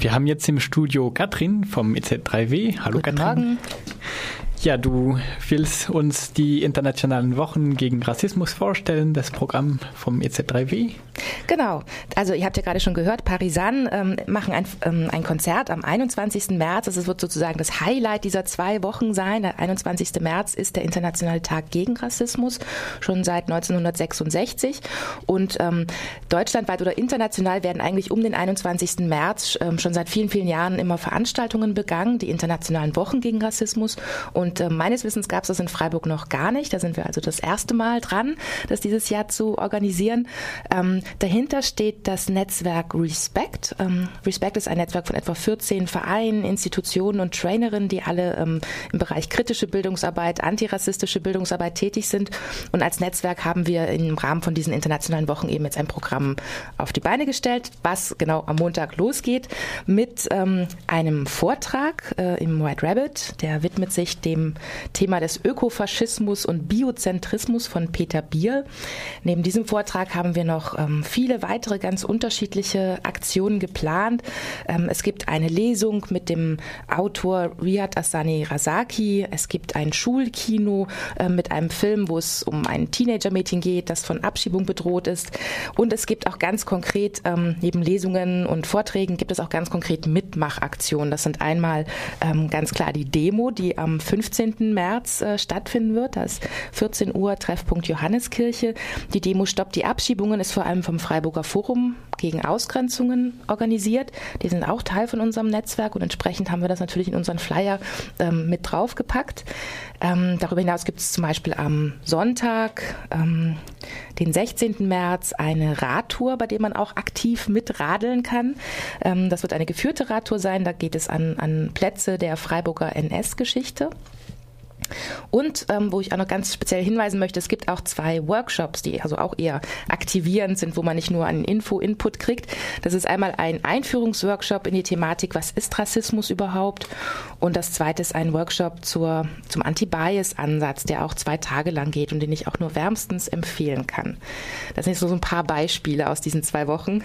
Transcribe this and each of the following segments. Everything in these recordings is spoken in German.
Wir haben jetzt im Studio Katrin vom EZ3W. Hallo Guten Katrin. Morgen. Ja, du willst uns die internationalen Wochen gegen Rassismus vorstellen, das Programm vom EZ3W. Genau. Also ihr habt ja gerade schon gehört, Parisan ähm, machen ein, ähm, ein Konzert am 21. März. Das wird sozusagen das Highlight dieser zwei Wochen sein. Der 21. März ist der Internationale Tag gegen Rassismus, schon seit 1966. Und ähm, deutschlandweit oder international werden eigentlich um den 21. März ähm, schon seit vielen, vielen Jahren immer Veranstaltungen begangen, die internationalen Wochen gegen Rassismus. Und äh, meines Wissens gab es das in Freiburg noch gar nicht. Da sind wir also das erste Mal dran, das dieses Jahr zu organisieren. Ähm, dahinter steht das Netzwerk Respect. Ähm, Respect ist ein Netzwerk von etwa 14 Vereinen, Institutionen und Trainerinnen, die alle ähm, im Bereich kritische Bildungsarbeit, antirassistische Bildungsarbeit tätig sind. Und als Netzwerk haben wir im Rahmen von diesen internationalen Wochen eben jetzt ein Programm auf die Beine gestellt, was genau am Montag losgeht mit ähm, einem Vortrag äh, im White Rabbit. Der widmet sich dem Thema des Ökofaschismus und Biozentrismus von Peter Bier. Neben diesem Vortrag haben wir noch ähm, viele weitere ganz unterschiedliche Aktionen geplant. Ähm, es gibt eine Lesung mit dem Autor Riyad Asani Razaki. Es gibt ein Schulkino äh, mit einem Film, wo es um ein Teenager-Mädchen geht, das von Abschiebung bedroht ist. Und es gibt auch ganz konkret, ähm, neben Lesungen und Vorträgen, gibt es auch ganz konkret Mitmachaktionen. Das sind einmal ähm, ganz klar die Demo, die am 15. März äh, stattfinden wird. Da ist 14 Uhr Treffpunkt Johanneskirche. Die Demo stoppt die Abschiebungen, ist vor allem vom Freiburger Forum gegen Ausgrenzungen organisiert. Die sind auch Teil von unserem Netzwerk und entsprechend haben wir das natürlich in unseren Flyer ähm, mit draufgepackt. Ähm, darüber hinaus gibt es zum Beispiel am Sonntag, ähm, den 16. März, eine Radtour, bei der man auch aktiv mitradeln kann. Ähm, das wird eine geführte Radtour sein. Da geht es an, an Plätze der Freiburger NS-Geschichte. Und ähm, wo ich auch noch ganz speziell hinweisen möchte, es gibt auch zwei Workshops, die also auch eher aktivierend sind, wo man nicht nur einen Info-Input kriegt. Das ist einmal ein Einführungsworkshop in die Thematik, was ist Rassismus überhaupt? Und das zweite ist ein Workshop zur, zum Anti-Bias-Ansatz, der auch zwei Tage lang geht und den ich auch nur wärmstens empfehlen kann. Das sind jetzt so ein paar Beispiele aus diesen zwei Wochen.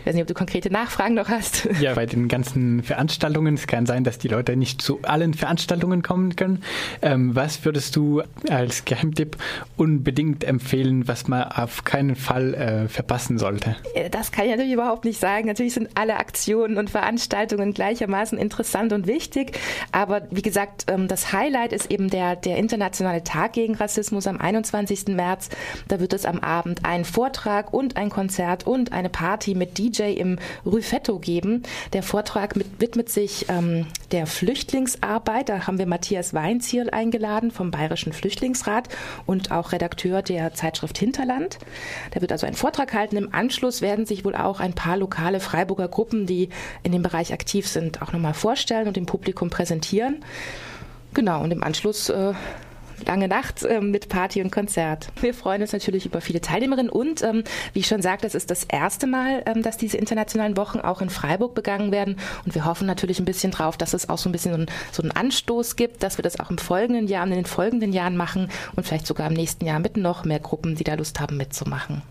Ich weiß nicht, ob du konkrete Nachfragen noch hast. Ja, bei den ganzen Veranstaltungen, es kann sein, dass die Leute nicht zu allen Veranstaltungen kommen können. Ähm, was würdest du als Geheimtipp unbedingt empfehlen, was man auf keinen Fall äh, verpassen sollte? Das kann ich natürlich überhaupt nicht sagen. Natürlich sind alle Aktionen und Veranstaltungen gleichermaßen interessant und wichtig. Aber wie gesagt, ähm, das Highlight ist eben der, der Internationale Tag gegen Rassismus am 21. März. Da wird es am Abend einen Vortrag und ein Konzert und eine Party mit DJ im Rüfetto geben. Der Vortrag mit, widmet sich ähm, der Flüchtlingsarbeit. Da haben wir Matthias Weinzierl eingeladen vom Bayerischen Flüchtlingsrat und auch Redakteur der Zeitschrift Hinterland. Der wird also einen Vortrag halten. Im Anschluss werden sich wohl auch ein paar lokale Freiburger Gruppen, die in dem Bereich aktiv sind, auch nochmal vorstellen und dem Publikum präsentieren. Genau, und im Anschluss äh, lange Nacht ähm, mit Party und Konzert. Wir freuen uns natürlich über viele Teilnehmerinnen und, ähm, wie ich schon sagte, es ist das erste Mal, ähm, dass diese internationalen Wochen auch in Freiburg begangen werden und wir hoffen natürlich ein bisschen drauf, dass es auch so ein bisschen so, ein, so einen Anstoß gibt, dass wir das auch im folgenden Jahr, in den folgenden Jahren machen und vielleicht sogar im nächsten Jahr mit noch mehr Gruppen, die da Lust haben mitzumachen.